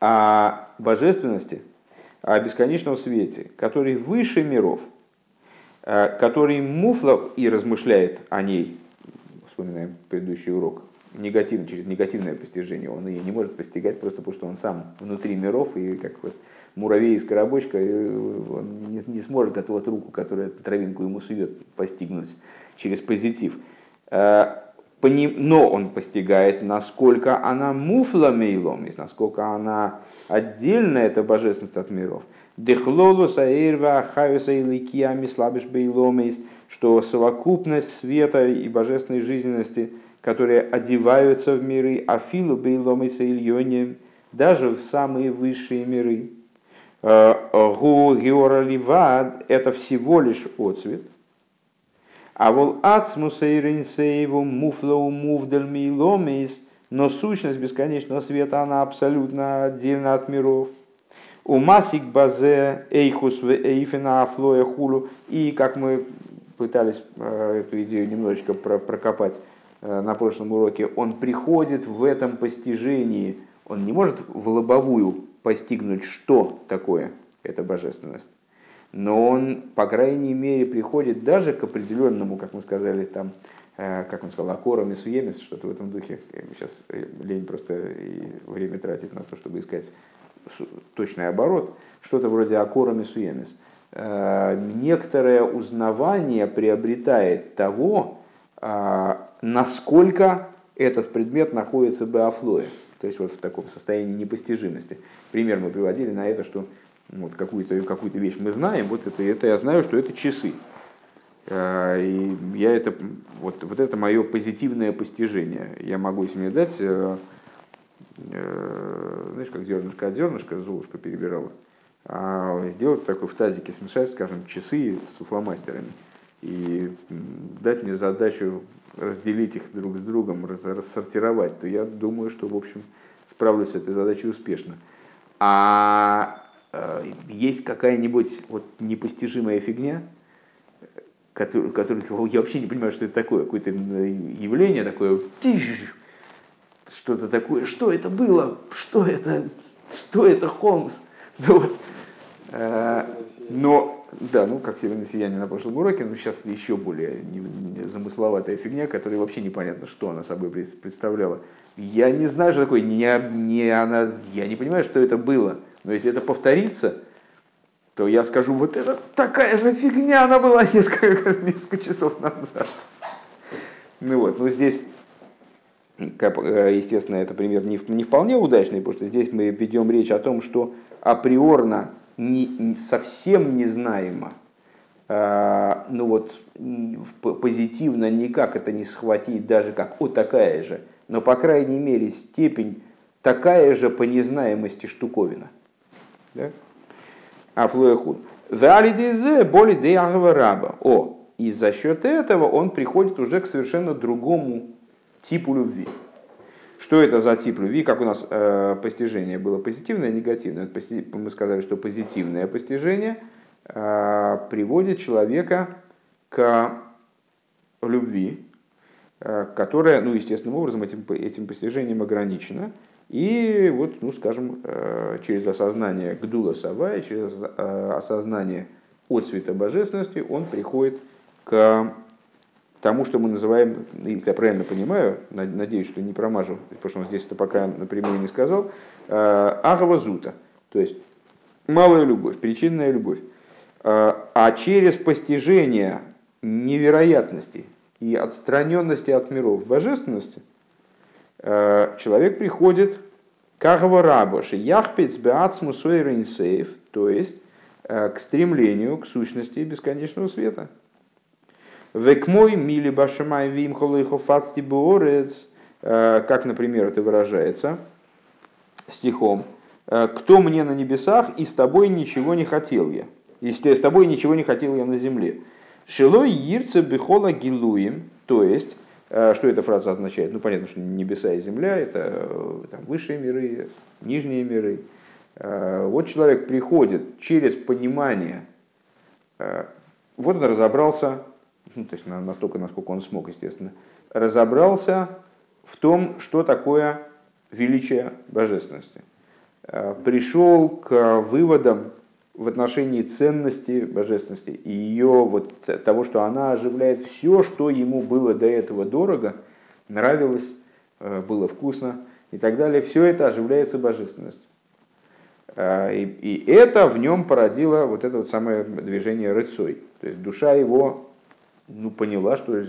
о божественности, о бесконечном свете, который выше миров, э, который муфла и размышляет о ней, вспоминаем предыдущий урок, негативно, через негативное постижение. Он ее не может постигать просто потому, что он сам внутри миров, и как вот муравей из коробочка, он не, не сможет эту вот руку, которая травинку ему сует, постигнуть через позитив. Э, но он постигает, насколько она муфла мейлом, насколько она отдельно, эта божественность от миров. Дехлолу саирва хаюса и ликиями слабиш бейломейс, что совокупность света и божественной жизненности, которые одеваются в миры, афилу бейломейса ильоне, даже в самые высшие миры. Э, Гу геора ливад – это всего лишь отцвет – а вол ацмуса и рейнсейву муфлоу мувдаль миломис, но сущность бесконечного света, она абсолютно отдельна от миров. У масик базе эйхус в эйфена афлоя хулу. И как мы пытались э, эту идею немножечко прокопать э, на прошлом уроке, он приходит в этом постижении, он не может в лобовую постигнуть, что такое эта божественность но он, по крайней мере, приходит даже к определенному, как мы сказали, там, э, как он сказал, акорам и суемис, что-то в этом духе. Сейчас э, лень просто время тратить на то, чтобы искать точный оборот. Что-то вроде акорам и суемис. Э, некоторое узнавание приобретает того, насколько этот предмет находится в беофлое, то есть вот в таком состоянии непостижимости. Пример мы приводили на это, что вот какую-то какую вещь мы знаем, вот это, это я знаю, что это часы. А, и я это, вот, вот это мое позитивное постижение. Я могу, если дать, э, э, знаешь, как зернышко от зернышка, Золушка перебирала, а сделать такой в тазике, смешать, скажем, часы с фломастерами и дать мне задачу разделить их друг с другом, рассортировать, то я думаю, что, в общем, справлюсь с этой задачей успешно. А Э, есть какая-нибудь вот непостижимая фигня, которую, которую я вообще не понимаю, что это такое, какое-то явление такое, что-то такое, что это было, что это, что это Холмс, ну, вот. Э, но, да, ну, как северное сияние на прошлом уроке, но сейчас еще более замысловатая фигня, которая вообще непонятно, что она собой представляла. Я не знаю, что такое, не, не она, я не понимаю, что это было. Но если это повторится, то я скажу, вот это такая же фигня, она была несколько, несколько часов назад. Ну вот, ну здесь, э, естественно, это пример не, не вполне удачный, потому что здесь мы ведем речь о том, что априорно не, совсем незнаемо, а, ну вот позитивно никак это не схватить, даже как о такая же, но по крайней мере степень такая же по незнаемости штуковина. Да? Афлуэхуд. Валидизе боли де раба. О, и за счет этого он приходит уже к совершенно другому типу любви. Что это за тип любви? Как у нас э, постижение было позитивное негативное? Мы сказали, что позитивное постижение э, приводит человека к любви, э, которая, ну, естественным образом, этим, этим постижением ограничена. И вот, ну, скажем, э, через осознание Гдула Савая, через э, осознание отцвета божественности, он приходит к тому, что мы называем, если я правильно понимаю, надеюсь, что не промажу, потому что он здесь это пока напрямую не сказал, э, агава зута, то есть малая любовь, причинная любовь. А через постижение невероятности и отстраненности от миров божественности – Э, человек приходит как рабоши яхпец беацму сейф, то есть э, к стремлению, к сущности бесконечного света. Век мой мили башамай вим холойхофацти борец, э, как, например, это выражается стихом, «Кто мне на небесах, и с тобой ничего не хотел я». И с тобой ничего не хотел я на земле. Шилой ирце бихола гилуем, то есть Что эта фраза означает? Ну, понятно, что небеса и земля – это там, высшие миры, нижние миры. Вот человек приходит через понимание, вот он разобрался, ну, то есть настолько, насколько он смог, естественно, разобрался в том, что такое величие божественности. Пришел к выводам в отношении ценности божественности и ее вот того, что она оживляет все, что ему было до этого дорого, нравилось, э, было вкусно и так далее, все это оживляется божественностью. А, и, и это в нем породило вот это вот самое движение рыцой. То есть душа его ну, поняла, что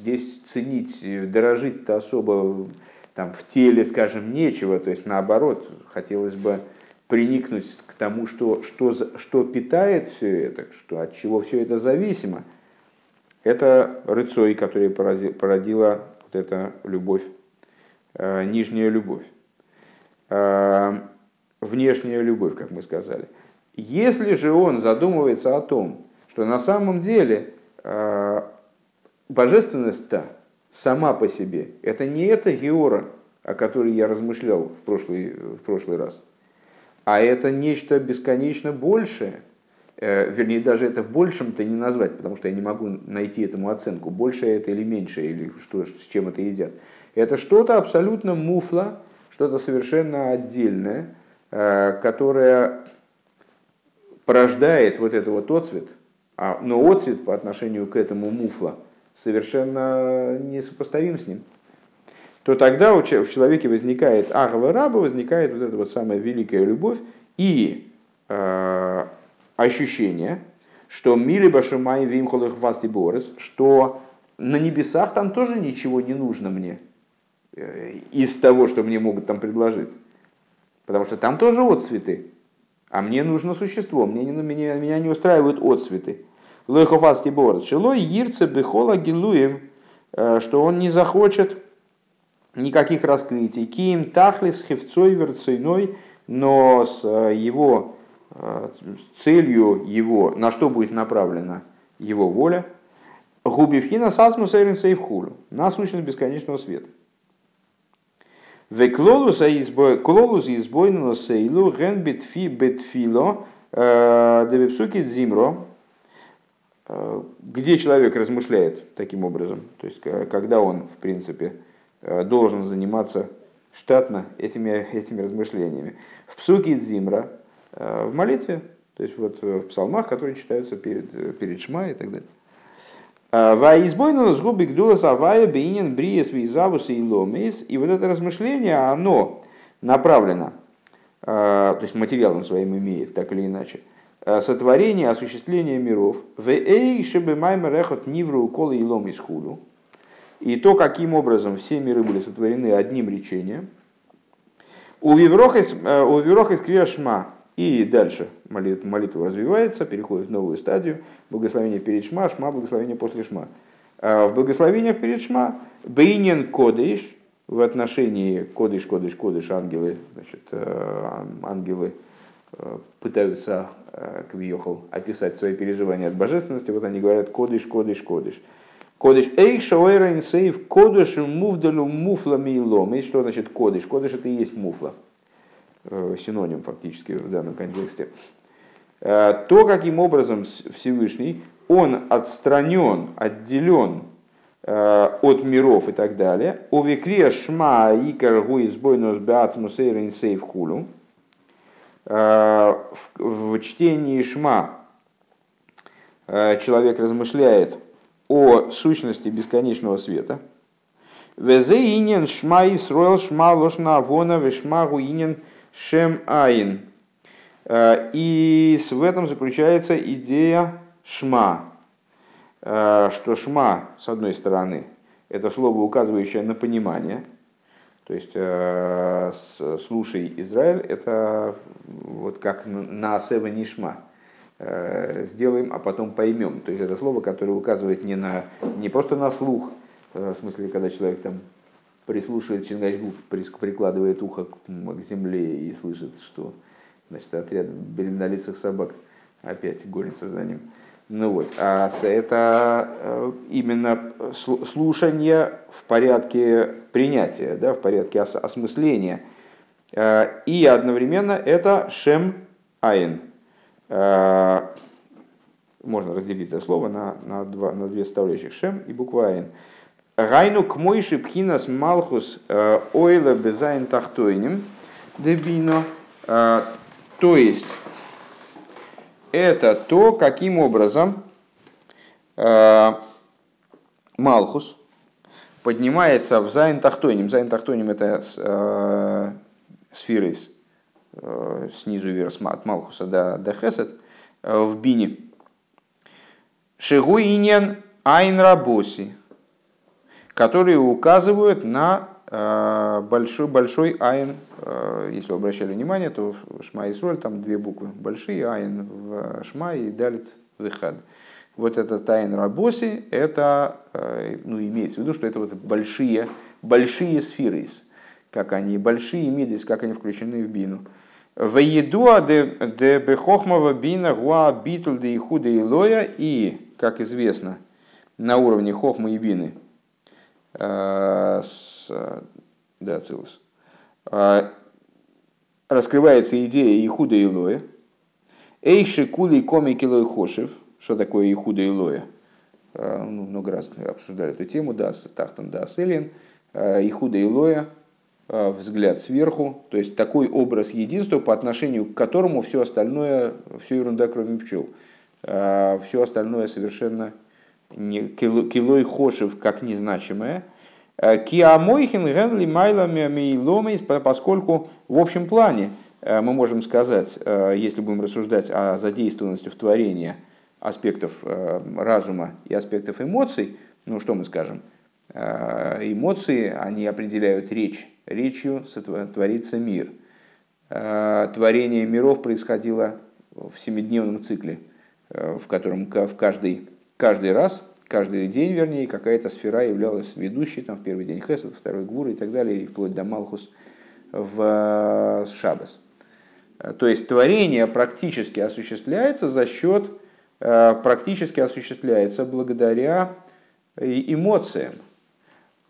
здесь ценить, дорожить-то особо там, в теле, скажем, нечего. То есть наоборот, хотелось бы приникнуть к тому, что, что, что питает все это, что, от чего все это зависимо, это рыцой, который породила вот эта любовь, э, нижняя любовь, э, внешняя любовь, как мы сказали. Если же он задумывается о том, что на самом деле э, божественность-то сама по себе, это не эта геора, о которой я размышлял в прошлый, в прошлый раз – а это нечто бесконечно большее, э, вернее, даже это большим-то не назвать, потому что я не могу найти этому оценку, большее это или меньшее, или что, с чем это едят. Это что-то абсолютно муфло, что-то совершенно отдельное, э, которое порождает вот этот вот отцвет, а, но отцвет по отношению к этому муфло совершенно несопоставим с ним то тогда в человеке возникает агава раба, возникает вот эта вот самая великая любовь и э, ощущение, что мили башумай вимхолых васти борис, что на небесах там тоже ничего не нужно мне э, из того, что мне могут там предложить. Потому что там тоже отцветы. А мне нужно существо, мне не, меня, меня не устраивают отцветы. Лойхофасти борис. Шилой ирце бехола гилуем, э, что он не захочет никаких раскрытий. Киим тахлис хевцой верцойной, но с э, его э, целью его, на что будет направлена его воля, губивхина сасмус сейвхулю, на сущность бесконечного света. Веклолус избойнено сейлу ген битфи бетфило э, дебепсуки дзимро, где человек размышляет таким образом, то есть когда он, в принципе, Э, должен заниматься штатно этими, этими размышлениями. В псуке Дзимра, э, в молитве, то есть вот в псалмах, которые читаются перед, перед Шма и так далее. Э, Ваизбойна с губи гдула савая бейнин бриес визавус и ломис. И вот это размышление, оно направлено, то есть материалом своим имеет, так или иначе, сотворение, осуществление миров. В эй шебе маймер эхот нивру укола и ломис хулю и то, каким образом все миры были сотворены одним речением. У Виврохис э, Криашма и дальше молитва, молитва развивается, переходит в новую стадию. Благословение перед Шма, Шма, благословение после Шма. А в благословениях перед Шма Бейнен Кодыш, в отношении Кодыш, Кодыш, Кодыш, ангелы, значит, э, ангелы э, пытаются Квиохал описать свои переживания от божественности. Вот они говорят Кодыш, Кодыш, Кодыш. Кодыш эйх шоэрайн сейв кодыш мувдалю муфла мейлом. И что значит кодыш? Кодыш это и есть муфла. Э, синоним фактически в данном контексте. Э, то, каким образом Всевышний, он отстранен, отделен э, от миров и так далее. У викрия шма икар гуизбойнос беацмус эйрин сейв хулю. В чтении шма человек размышляет о сущности бесконечного света. Везе инин шма Исроэл шма лошна авона вешма инин шем айн. Э, и в этом заключается идея шма, э, что шма, с одной стороны, это слово, указывающее на понимание, то есть э, слушай Израиль, это вот как на Асева Нишма, сделаем, а потом поймем. То есть это слово, которое указывает не, на, не просто на слух, в смысле, когда человек там прислушивает Чингачгук, прикладывает ухо к, земле и слышит, что значит, отряд лицах собак опять гонится за ним. Ну вот, а это э, именно слушание в порядке принятия, да, в порядке ос осмысления. Э, и одновременно это шем айн. Э, можно разделить это слово на, на, два, на две составляющих. Шем и буква айн. Райну к мойши пхинас малхус ойла безайн тахтойним дебино. То есть, это то, каким образом э, Малхус поднимается в זיין תחתונים. זיין תחתונים это э, сферы э, снизу вверх от Малхуса до, до חסד э, в Бине. שהוא ענין עין רבתי, которые указывают на э, большой, большой עין Э, если вы обращали внимание, то в שמע ישראל там две буквы большие, עין в שמע и דלת в. Вот это Тайн Рабоси, это, э, ну, имеется в виду, что это вот большие, большие сферы, как они, большие мидис, как они включены в бину. В едуа де бехохмава бина гуа битуль де ихуда и лоя и, как известно, на уровне хохмы и бины, с, да, целус, а, раскрывается идея Ихуда Илоя. Эйши кули коми килой хошев. Что такое Ихуда Илоя? Ну, много раз обсуждали эту тему. Да, Тахтан да. А, Ихуда Илоя взгляд сверху, то есть такой образ единства, по отношению к которому все остальное, все ерунда, кроме пчел. Все остальное совершенно килой хошев как незначимое – Э, Киамойхин генли майлами мейломейс, поскольку в общем плане э, мы можем сказать, э, если будем рассуждать о задействованности в творении аспектов разума и аспектов эмоций, ну что мы скажем? Эмоции, они определяют речь. Речью творится мир. Творение миров происходило в семидневном цикле, в котором в каждый, каждый раз каждый день, вернее, какая-то сфера являлась ведущей, там, в первый день Хесед, второй Гвур и так далее, и вплоть до Малхус в э, Шабас. Э, то есть творение практически осуществляется за счет, э, практически осуществляется благодаря эмоциям.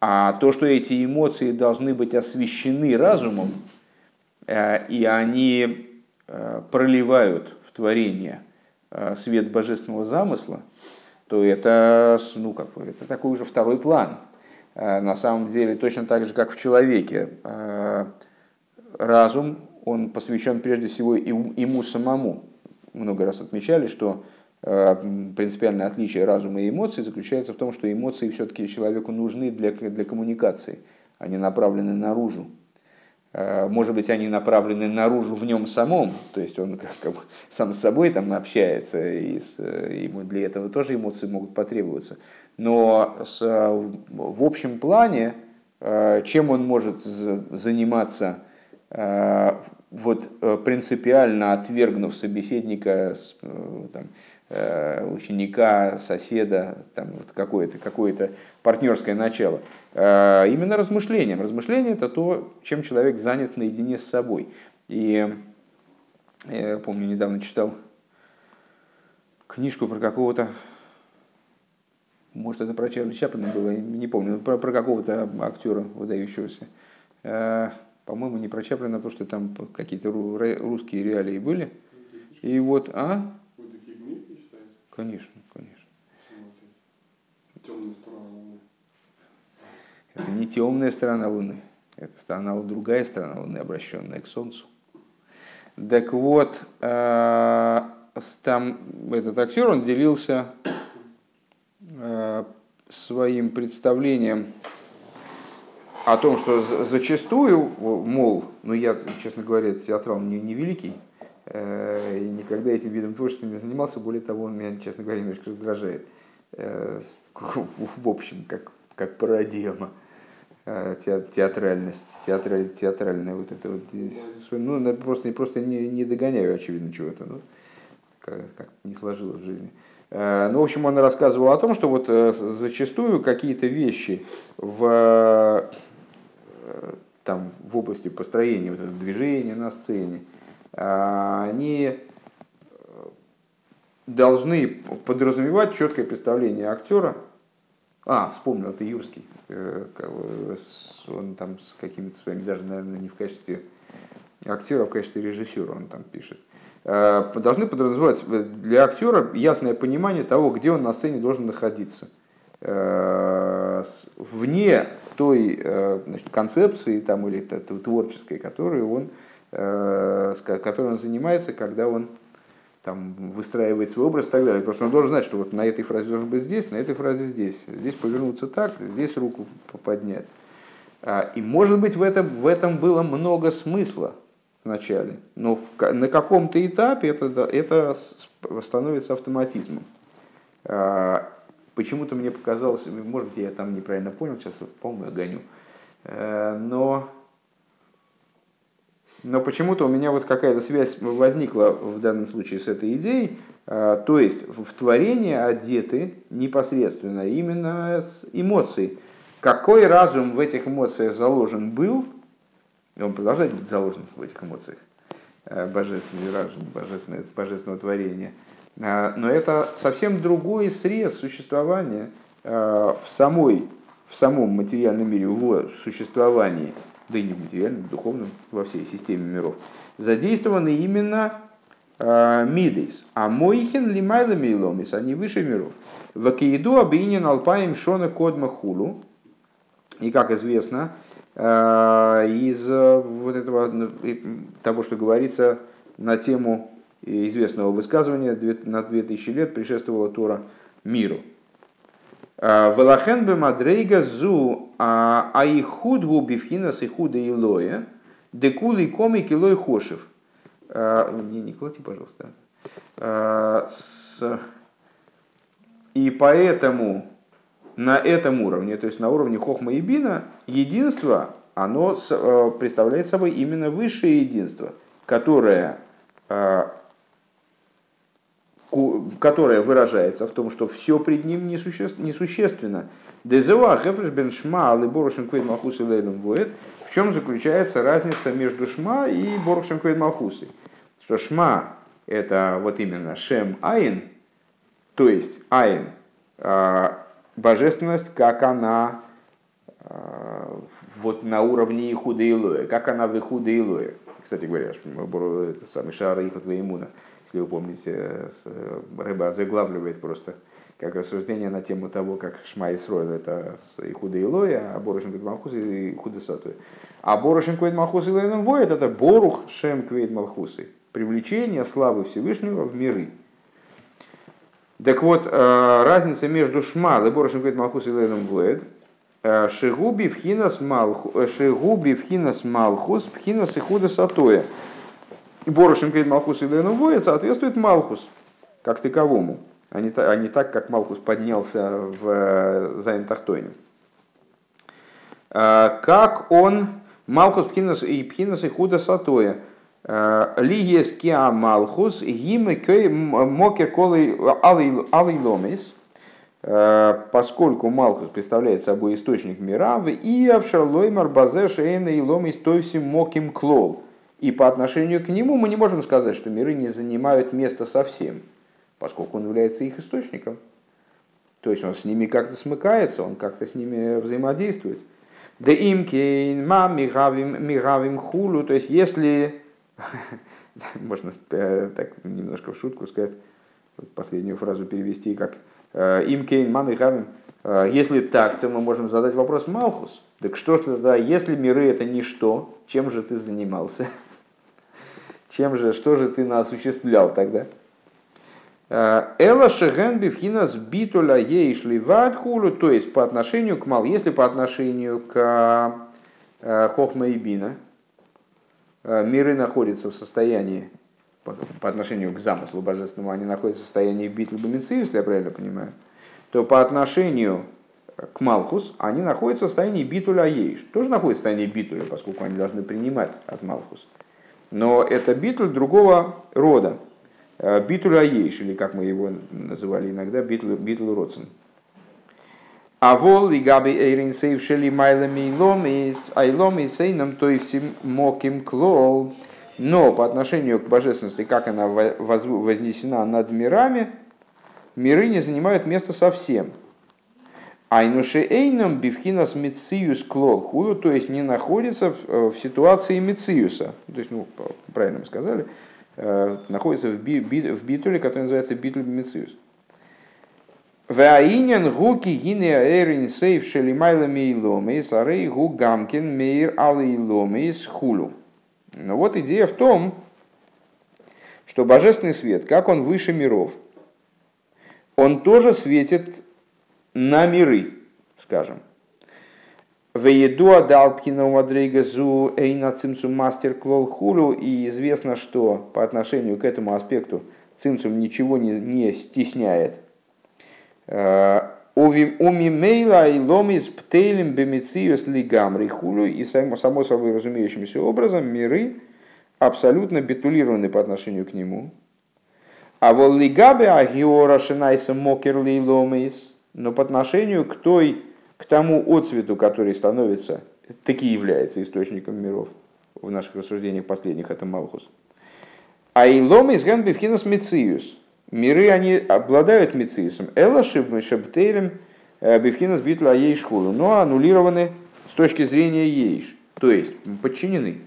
А то, что эти эмоции должны быть освещены разумом, и они проливают в творение свет божественного замысла – то это, ну, как бы, это такой уже второй план. А, на самом деле, точно так же, как в человеке, а, разум, он посвящен прежде всего ему самому. Много раз отмечали, что а, принципиальное отличие разума и эмоций заключается в том, что эмоции все-таки человеку нужны для, для коммуникации, они направлены наружу. Э, может быть, они направлены наружу в нем самом, то есть он как, как сам с собой там общается, и с, ему для этого тоже эмоции могут потребоваться. Но с, в общем плане, э, чем он может заниматься, э, вот принципиально отвергнув собеседника, там, Э, ученика, соседа, там вот какое-то какое партнерское начало. Э, именно размышлением. Размышление это то, чем человек занят наедине с собой. И я помню, недавно читал книжку про какого-то, может это про Чарли Чаплина было, не помню, про, про какого-то актера выдающегося. Э, по-моему, не про Чаплина, потому что там какие-то русские реалии были. И вот, а? Конечно, конечно. Темная сторона Луны. Это не темная сторона Луны. Это сторона, другая сторона Луны, обращенная к Солнцу. Так вот, э, там этот актер, он делился э, своим представлением о том, что зачастую, мол, ну я, честно говоря, театрал не, не великий, и никогда этим видом творчества не занимался. Более того, он меня, честно говоря, немножко раздражает. Э, в общем, как, как парадигма э, театральность, театраль, театральная вот это вот. Ну, просто, просто не, не догоняю, очевидно, чего-то. Ну, как, как не сложилось в жизни. Ну, в общем, он рассказывал о том, что вот зачастую какие-то вещи в, там, в области построения вот движения на сцене, они должны подразумевать четкое представление актера. А, вспомнил, это Юрский. Э, он там с какими-то своими, даже, наверное, не в качестве актера, а в качестве режиссера он там пишет. Э, должны подразумевать для актера ясное понимание того, где он на сцене должен находиться. Э, вне той значит, концепции там, или творческой, которую он, которой он занимается, когда он там, выстраивает свой образ и так далее. Просто он должен знать, что вот на этой фразе должен быть здесь, на этой фразе здесь. Здесь повернуться так, здесь руку поднять. А, и может быть в этом, в этом было много смысла вначале, но в, на каком-то этапе это, это становится автоматизмом. А, почему-то мне показалось, может быть я там неправильно понял, сейчас помню, гоню, э, но но почему-то у меня вот какая-то связь возникла в данном случае с этой идеей. А, то есть в творение одеты непосредственно именно с эмоцией. Какой разум в этих эмоциях заложен был, и он продолжает быть заложен в этих эмоциях, а, божественный разум, божественное, божественного творения. А, но это совсем другой срез существования в, самой, в самом материальном мире, в его существовании – да и не в материальном, в духовном, во всей системе миров, задействованы именно э, мидейс. А мойхин лимайла мейломис, они выше миров. В Акиеду обинин алпаем шона кодма хулу. И как известно, э, из э, вот этого, того, что говорится на тему известного высказывания на 2000 лет предшествовала Тора миру. Велахен бы мадрейга зу аихуд гу бифхинас и худа илоя, декули коми килой хошев. Не, не колоти, пожалуйста. И поэтому на этом уровне, то есть на уровне хохма и бина, единство, оно представляет собой именно высшее единство, которое которая выражается в том, что все пред ним несущественно. Дезева хефреш бен шма алы борошем квейд малхус. В чем заключается разница между шма и борошем квейд малхусой? Что шма это вот именно шем айн, то есть айн, а, божественность, как она а, вот на уровне Ихуда Илоя, как она в Ихуда Илоя. Кстати говоря, это самый шар Ихуда Имуна если вы помните, рыба заглавливает просто как рассуждение на тему того, как Шма и Сройл это и худа Илоя, а Борошин Квейд Малхус и худа Сатуя. А Борошин Квейд Малхус и Лейном Воет это Борух Шем Квейд Малхусы. Привлечение славы Всевышнего в миры. Так вот, э, разница между Шма и Борошин Квейд Малхус и Лейном Воет э, Шигуби э, шигуби вхинас малхус, пхинас и худа сатоя. И Борошем перед Малхус и Ленувоя соответствует Малхус как таковому, а не, а не так, как Малхус поднялся в э, Зайнтахтоне. А, как он, Малхус Пхинас и Пхинас и Худа Сатоя, а, Лигес Киа Малхус, Гимы Кей Мокер Колы Алиломис, а, поскольку Малхус представляет собой источник мира, в Иавшарлоймар Базе Шейна и Ломис Тойсим Моким Клол – и по отношению к нему мы не можем сказать, что миры не занимают место совсем, поскольку он является их источником. То есть он с ними как-то смыкается, он как-то с ними взаимодействует. Да им кейн ма мигавим хулу. То есть если, можно э, так немножко в шутку сказать, последнюю фразу перевести как э, им кейн ма мигавим. Э, если так, то мы можем задать вопрос Малхус. Так что ж тогда, если миры это ничто, чем же ты занимался? Чем же, что же ты осуществлял тогда? Э, Эла шеген бифхина сбитуля ейшли вадхулу, то есть по отношению к мал, если по отношению к э, хохма и бина, э, миры находятся в состоянии, по отношению к замыслу божественному, они находятся в состоянии битвы бумицы, если я правильно понимаю, то по отношению к Малхус они находятся в состоянии битуля ейш. Тоже находятся в состоянии битуля, поскольку они должны принимать от Малхус. Но это битуль другого рода. Э, битуль Аейш, или как мы его называли иногда, битуль, битуль Родсен. А вол и габи эйрин сейвшели майлами ломис, айломи сейнам то и всем моким клол. Но по отношению к божественности, как она вознесена над мирами, миры не занимают места совсем. Айнуши эйном бифхинас мициюс клол худу, то есть не находится в, э, ситуации мициюса. То есть, ну, правильно мы сказали, э, находится в, би, би, в битуле, который называется битуль мициюс. Ваинен гуки гине эрин сейф шелимайла мейломейс, арей гу гамкин мейр алейломейс хулу. Но вот идея в том, что божественный свет, как он выше миров, он тоже светит на миры, скажем. Вееду адал пхина мадрейгазу эйна цимцум мастер клол хулю. И известно, что по отношению к этому аспекту цимцум ничего не, не стесняет. Э, Умимейла и ломис птейлем бемициус лигамри хулю. И само, само собой разумеющимся образом миры абсолютно битулированы по отношению к нему. А вол лигабе агиора шинайса мокер ломис но по отношению к, той, к тому отцвету, который становится, таки является источником миров, в наших рассуждениях последних это Малхус. А илом из Генбифхинас Мециус. Миры, они обладают Мециусом. Эла Шебтейлем э, Бифхинас Битла Ейшхулу, но аннулированы с точки зрения Ейш. То есть подчинены,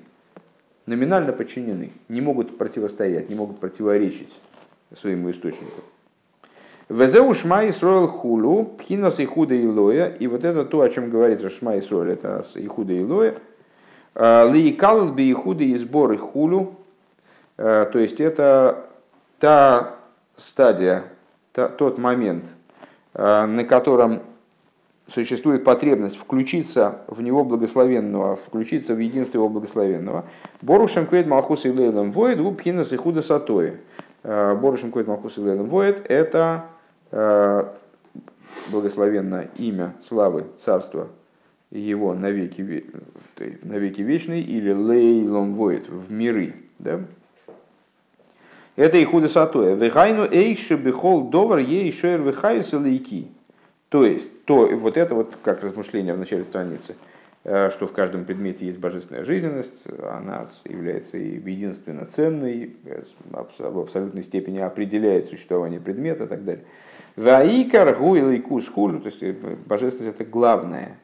номинально подчинены, не могут противостоять, не могут противоречить своему источнику. Везеу шма и сроил хулу, пхинас и худа и вот это то, о чем говорится шма и сроил, это и худа и лоя. А, Лиикал би и худа и сбор и хулу. А, то есть это та стадия, та, тот момент, а, на котором существует потребность включиться в него благословенного, включиться в единство его благословенного. Борушем квейт малхус и лейлом у пхинас и худа сатои. Борушем квейт малхус и лейлом воет – это Э, благословенное имя славы царства его навеки, навеки вечный или лейлом воет в миры. Да? Это и худо сатоя. Вехайну эйши бихол довар ей шер вехайс лейки. То есть, то, вот это вот как размышление в начале страницы, э, что в каждом предмете есть божественная жизненность, она является и единственно ценной, э, в абсолютной степени определяет существование предмета и так далее. Ваикар гуил и кус хулю, то есть э, божественность это главное.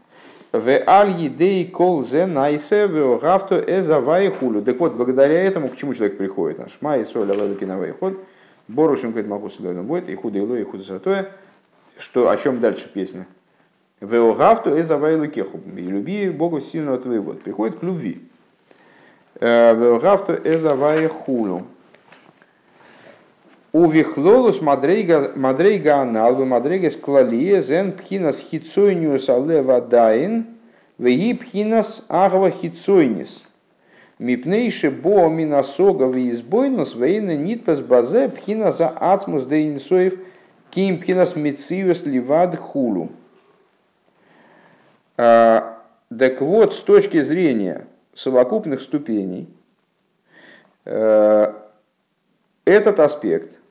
В аль едей кол зе найсе в гафто эзавай хулю. Так вот, благодаря этому к чему человек приходит? Шма и соль алалуки на ход. Борушим говорит Макус будет, и худо ило, и худо сатое. Что, о чем дальше песня? Веогафту эзавай лукеху. И люби Бога сильного твоего. Приходит к любви. Э, Веогафту эзавай хулю. У вихлолус мадрейга анал, мадрейга склалие, зен пхинас хицойниус алева дайн, веги пхинас агва хицойнис. Мипнейши бо минасога веизбойнус, вейна нитпас базе пхинаса ацмус дейнсоев, ким пхинас мициус ливад хулу. А, так вот, с точки зрения совокупных ступеней, э, этот аспект –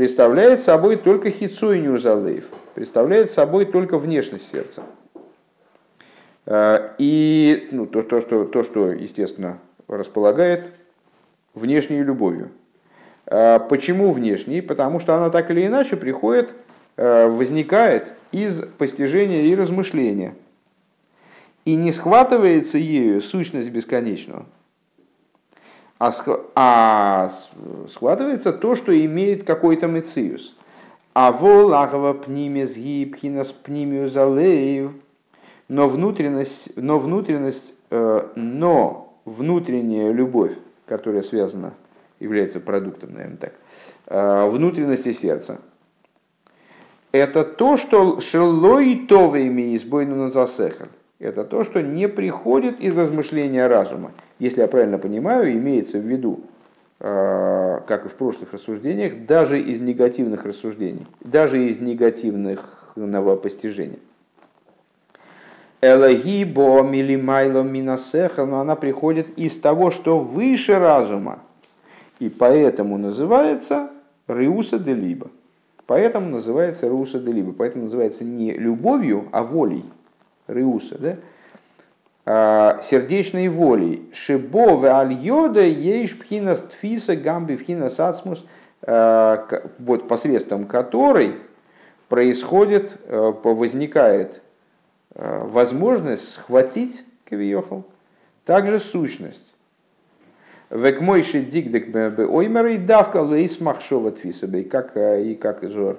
представляет собой только хицуй нюрзалейв, представляет собой только внешность сердца. А, и ну, то, то, что, то, что, естественно, располагает внешней любовью. А, почему внешней? Потому что она так или иначе приходит, а, возникает из постижения и размышления. И не схватывается ею сущность бесконечного, а, а складывается то, что имеет какой-то мециус. А волагова пнимес гибхинас пнимию залеев. Но внутренность, но внутренность, э, но внутренняя любовь, которая связана, является продуктом, наверное, так, э, внутренности сердца, это то, что шелой товыми избойну на засехаль это то, что не приходит из размышления разума. Если я правильно понимаю, имеется в виду, а, как и в прошлых рассуждениях, даже из негативных рассуждений, даже из негативных новопостижения. Элоги бо милимайло минасеха, но она приходит из того, что выше разума. И поэтому называется Риуса де Либо. Поэтому называется Риуса де Либо. Поэтому называется не любовью, а волей. Риуса, да? сердечной волей. Шибове альода ейш пхинас тфиса гамби пхинас ацмус, вот посредством которой происходит, возникает возможность схватить кавиохал, также сущность. Век мойши дикдек бе оймер и давка лейс махшова твисабей, как и как Зор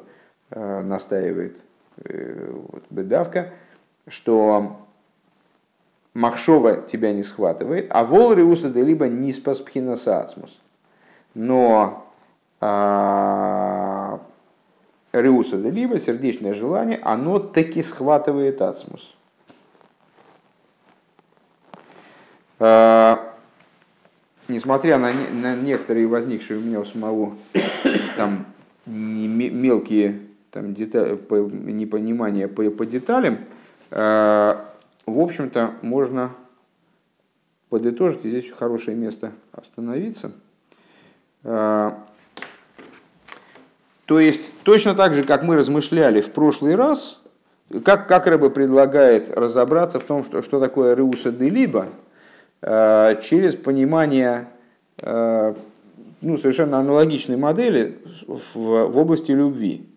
настаивает вот, бедавка, что махшова тебя не схватывает, а вол риуса либо не спас пхинасацмус. Но а, риуса либо сердечное желание, оно таки схватывает ацмус. А, несмотря на, на некоторые возникшие у меня у самого там мелкие там, детали, по, непонимания по, по деталям, в общем-то, можно подытожить, и здесь хорошее место остановиться. А, то есть, точно так же, как мы размышляли в прошлый раз, как, как Рэбе предлагает разобраться в том, что, что такое Реуса де Либо, а, через понимание ну, совершенно аналогичной модели в, в области любви.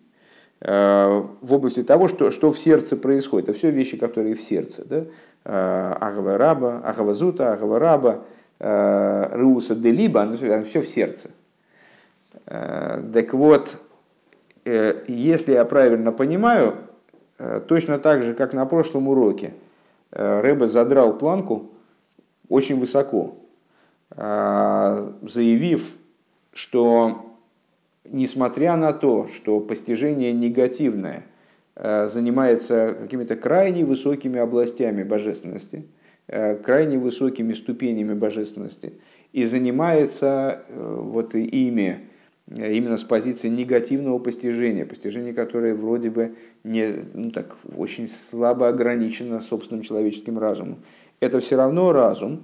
Э, в области того, что, что в сердце происходит. Это все вещи, которые в сердце. Да? Э, Агава раба, агава зута, агава раба, э, руса делиба, оно все в сердце. Так вот, если я правильно понимаю, точно так же, как на прошлом уроке, Рэбе задрал планку очень высоко, заявив, что несмотря на то, что постижение негативное э, занимается какими-то крайне высокими областями божественности, э, крайне высокими ступенями божественности, и занимается э, вот ими именно с позиции негативного постижения, постижение, которое вроде бы не, ну так, очень слабо ограничено собственным человеческим разумом. Это все равно разум,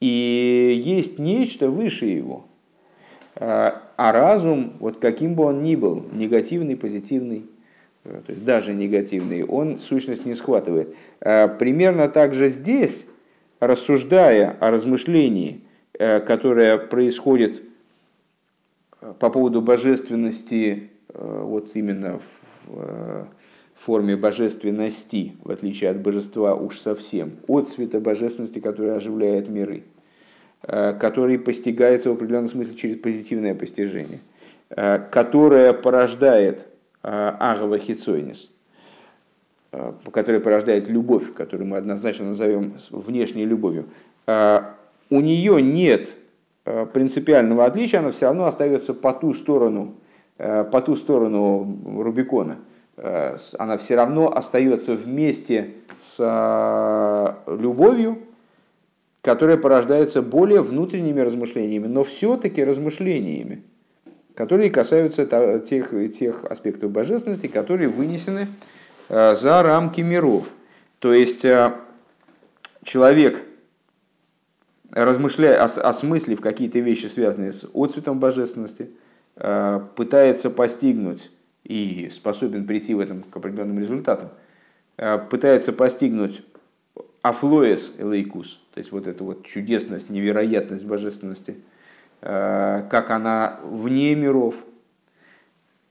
и есть нечто выше его – а, разум, вот каким бы он ни был, негативный, позитивный, э, то есть даже негативный, он сущность не схватывает. А, примерно так же здесь, рассуждая о размышлении, э, которое происходит э, по поводу божественности, вот именно в форме божественности, в отличие от божества уж совсем, от цвета божественности, которая оживляет миры – Э, который постигается в определенном смысле через позитивное постижение, э, которое порождает э, агава хицойнис, которое порождает любовь, которую мы однозначно назовем внешней любовью, у нее нет принципиального отличия, она все равно остается по ту сторону, по ту сторону Рубикона. Она все равно остается вместе с любовью, которая порождается более внутренними размышлениями, но все-таки размышлениями, которые касаются тех, тех аспектов божественности, которые вынесены э, за рамки миров. То есть э, человек, размышляя, осмыслив какие-то вещи, связанные с отцветом божественности, э, пытается постигнуть и способен прийти в этом к определенным результатам, пытается постигнуть афлоес элейкус, то есть вот эта вот чудесность, невероятность божественности, э, как она вне миров.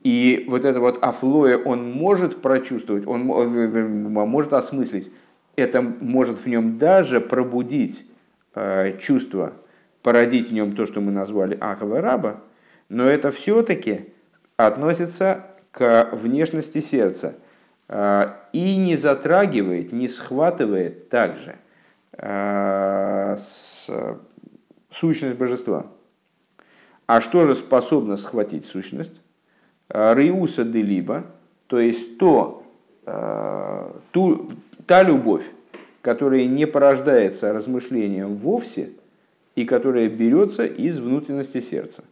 И вот это вот афлоя он может прочувствовать, он может осмыслить, это может в нем даже пробудить э, чувство, породить в нем то, что мы назвали ахава раба, но это все-таки относится к внешности сердца – а, и не затрагивает, не схватывает также а, сущность божества. А что же способно схватить сущность? А, Риуса де либо, то есть то, ту, та любовь, которая не порождается размышлением вовсе и которая берется из внутренности сердца.